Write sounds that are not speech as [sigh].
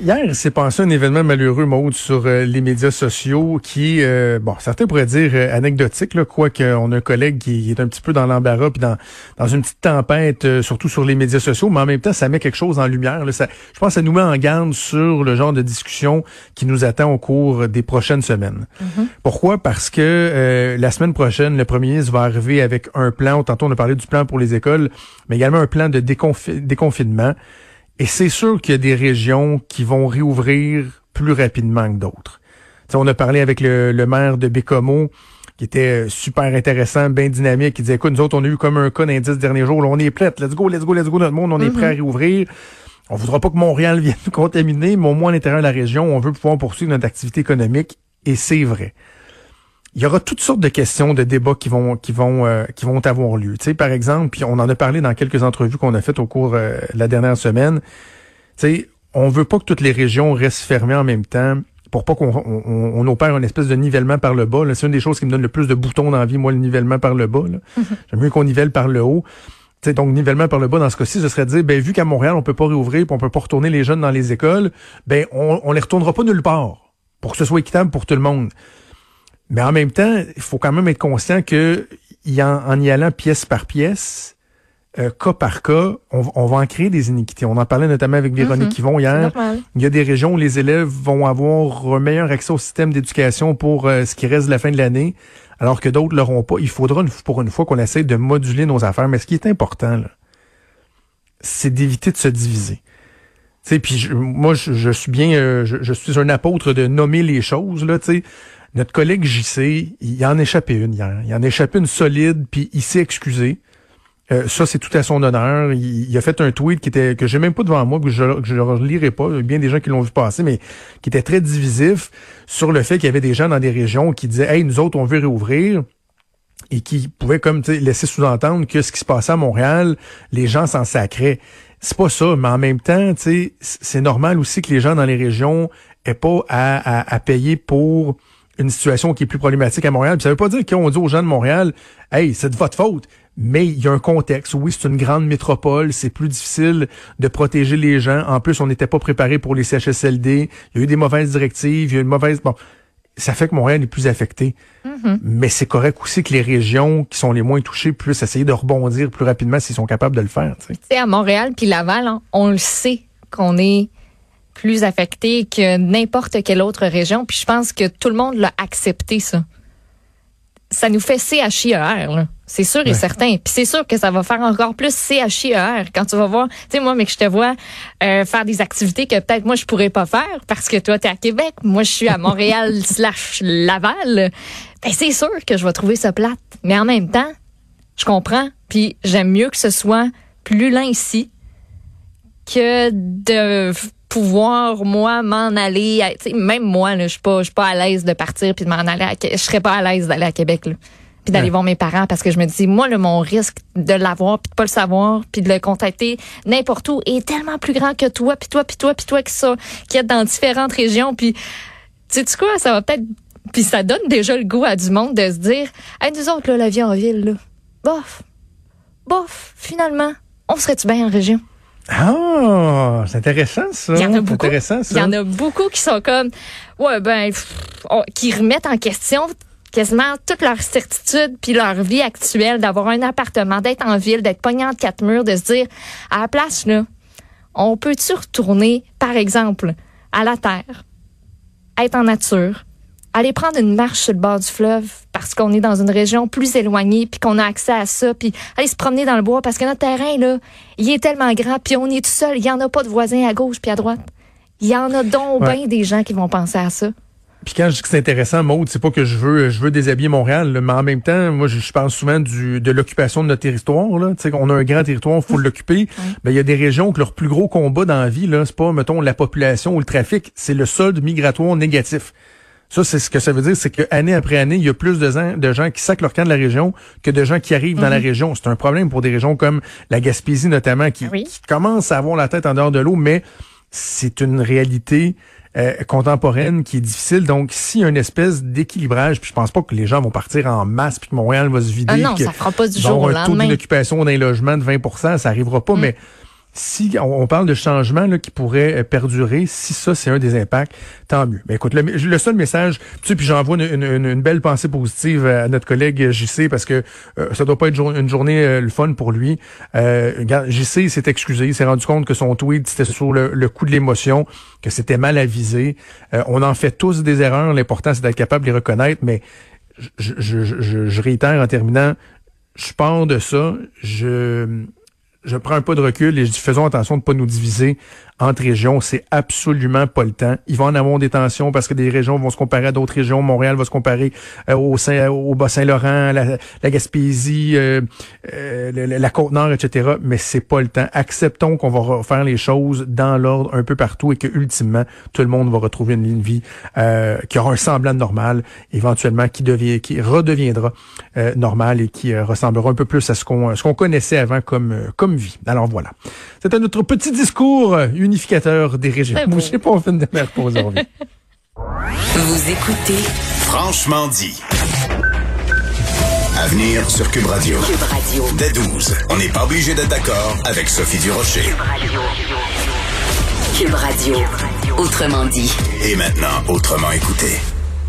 Hier, il s'est passé un événement malheureux, Maude, sur euh, les médias sociaux qui, euh, bon, certains pourraient dire euh, anecdotique, là, quoique on a un collègue qui est un petit peu dans l'embarras puis dans, dans une petite tempête, surtout sur les médias sociaux, mais en même temps, ça met quelque chose en lumière. Là, ça, je pense que ça nous met en garde sur le genre de discussion qui nous attend au cours des prochaines semaines. Mm-hmm. Pourquoi? Parce que la semaine prochaine, le premier ministre va arriver avec un plan, tantôt on a parlé du plan pour les écoles, mais également un plan de déconfinement. Et c'est sûr qu'il y a des régions qui vont réouvrir plus rapidement que d'autres. on a parlé avec le, maire de Bécomo, qui était super intéressant, bien dynamique, qui disait, écoute, nous autres, on a eu comme un cas d'indice dernier jour, là, on est prêts, let's go, let's go, let's go, notre monde, on est prêt à mm-hmm. réouvrir. On voudra pas que Montréal [laughs] vienne nous contaminer, mais au moins à l'intérieur de la région, on veut pouvoir poursuivre notre activité économique, et c'est vrai il y aura toutes sortes de questions, de débats qui vont qui vont euh, qui vont avoir lieu. Tu sais, par exemple, puis on en a parlé dans quelques entrevues qu'on a faites au cours euh, de la dernière semaine. Tu sais, on veut pas que toutes les régions restent fermées en même temps pour pas qu'on on, opère une espèce de nivellement par le bas. C'est une des choses qui me donne le plus de boutons dans la vie, moi, le nivellement par le bas. Mm-hmm. J'aime mieux qu'on nivelle par le haut. sais donc, nivellement par le bas, dans ce cas-ci, ce serait de dire, ben, vu qu'à Montréal, on peut pas réouvrir, puis on peut pas retourner les jeunes dans les écoles, ben, on, on les retournera pas nulle part, pour que ce soit équitable pour tout le monde. Mais en même temps, il faut quand même être conscient que en, y allant pièce par pièce, euh, cas par cas, on, va en créer des iniquités. On en parlait notamment avec Véronique qui mhm. vont hier. Il y a des régions où les élèves vont avoir un meilleur accès au système d'éducation pour euh, ce qui reste de la fin de l'année, alors que d'autres l'auront pas. Il faudra pour une fois qu'on essaie de moduler nos affaires. Mais ce qui est important, c'est d'éviter de se diviser. Puis moi, je, suis bien, euh, je, je, suis un apôtre de nommer les choses. Là, sais. Notre collègue JC, il en a échappé une hier. Il en a échappé une solide, puis il s'est excusé. Euh, ça, c'est tout à son honneur. Il, a fait un tweet qui était que j'ai même pas devant moi, que je ne relirai pas. Il y a bien des gens qui l'ont vu passer, mais qui était très divisif sur le fait qu'il y avait des gens dans des régions qui disaient Hey, nous autres, on veut réouvrir et qui pouvaient comme laisser sous-entendre que ce qui se passait à Montréal, les gens s'en sacraient. C'est pas ça, mais en même temps, c'est normal aussi que les gens dans les régions aient pas à, à payer pour une situation qui est plus problématique à Montréal. Puis ça veut pas dire qu'on dit aux gens de Montréal, hey, c'est de votre faute. Mais il y a un contexte. Oui, c'est une grande métropole. C'est plus difficile de protéger les gens. En plus, on n'était pas préparé pour les CHSLD. Il y a eu des mauvaises directives. Il y a une mauvaise, bon. Ça fait que Montréal est plus affecté. Mm-hmm. Mais c'est correct aussi que les régions qui sont les moins touchées puissent essayer de rebondir plus rapidement s'ils sont capables de le faire. Tu sais, à Montréal puis Laval, hein, on le sait qu'on est plus affecté que n'importe quelle autre région. Puis je pense que tout le monde l'a accepté, ça. Ça nous fait CHIER, C'est sûr et certain. Puis c'est sûr que ça va faire encore plus CHIER quand tu vas voir. Tu sais, moi, mais que je te vois euh, faire des activités que peut-être moi, je pourrais pas faire parce que toi, tu es à Québec. Moi, je suis à Montréal [laughs] slash Laval. Ben, c'est sûr que je vais trouver ça plate. Mais en même temps, je comprends. Puis j'aime mieux que ce soit plus lent ici que de pouvoir moi m'en aller même moi là je suis pas je suis pas à l'aise de partir puis de m'en aller à, je serais pas à l'aise d'aller à Québec là puis d'aller voir mes parents parce que je me dis moi le mon risque de l'avoir puis de pas le savoir puis de le contacter n'importe où est tellement plus grand que toi puis toi puis toi puis toi qui ça qui est dans différentes régions puis tu sais quoi ça va peut-être puis ça donne déjà le goût à du monde de se dire hey nous autres là la vie en ville là bof bof finalement on serait-tu bien en région? Ah, c'est intéressant ça. Il y en a beaucoup. Il y en a beaucoup qui sont comme, ouais ben, qui remettent en question quasiment toute leur certitude puis leur vie actuelle d'avoir un appartement, d'être en ville, d'être pogné entre quatre murs, de se dire à la place là, on peut-tu retourner, par exemple, à la terre, être en nature, aller prendre une marche sur le bord du fleuve parce qu'on est dans une région plus éloignée puis qu'on a accès à ça puis aller se promener dans le bois parce que notre terrain là, il est tellement grand puis on est tout seul, il y en a pas de voisins à gauche puis à droite. Il y en a donc bien des gens qui vont penser à ça. Puis quand je dis que c'est intéressant, Maude, c'est pas que je veux je veux déshabiller Montréal, mais en même temps, moi je, pense souvent du de l'occupation de notre territoire. Là. sais, on a un grand territoire, il faut [laughs] l'occuper. Ben, il y a des régions que leur plus gros combat dans la vie, là, c'est pas, mettons, la population ou le trafic, c'est le solde migratoire négatif. Ça, c'est ce que ça veut dire, c'est que année après année, il y a plus de gens, de gens qui sacent leur camp de la région que de gens qui arrivent dans la mhm. région. C'est un problème pour des régions comme la Gaspésie notamment, qui, qui commencent à avoir la tête en dehors de l'eau, mais c'est une réalité euh, contemporaine qui est difficile. Donc, s'il y a une espèce d'équilibrage, puis je pense pas que les gens vont partir en masse, puis que Montréal va se vider, ah non, ça fera pas du jour au un taux d'occupation d'un logement de 20 ça arrivera pas, mm. mais si on, parle de changements là, qui pourraient euh, perdurer, si ça c'est un des impacts, tant mieux. Mais écoute, le, seul message, tu sais, puis j'envoie une, belle pensée positive à notre collègue JC parce que euh, ça doit pas être une journée euh, le fun pour lui. Euh, JC s'est excusé, il s'est rendu compte que son tweet c'était sur le, coup de l'émotion, que c'était mal avisé. on en fait tous des erreurs. L'important c'est d'être capable de les reconnaître, mais je, je, je, je réitère en terminant, je pars de ça. Je je prends un pas de recul et je dis faisons attention de ne pas nous diviser entre régions. C'est absolument pas le temps. Ils vont en avoir des tensions parce que des régions vont se comparer à d'autres régions. Montréal va se comparer euh, au, Saint, au Bas-Saint-Laurent, la, la, Gaspésie, euh, euh, la, Côte-Nord, etc. Mais c'est pas le temps. Acceptons qu'on va faire les choses dans l'ordre un peu partout et que ultimement tout le monde va retrouver une vie qui aura un semblant de normal, éventuellement qui devient, qui redeviendra normal et qui ressemblera un peu plus à ce qu'on ce qu'on connaissait avant comme comme vie. Alors voilà. C'était notre petit discours unificateur des régions. Bougez pas, on fait une dernière pause aujourd'hui. [laughs] Vous écoutez Franchement dit. Avenir sur Cube Radio. Cube Radio. Dès 12. On n'est pas obligé d'être d'accord avec Sophie Durocher. Cube Radio. Cube Radio. Autrement dit. Et maintenant, autrement écouté.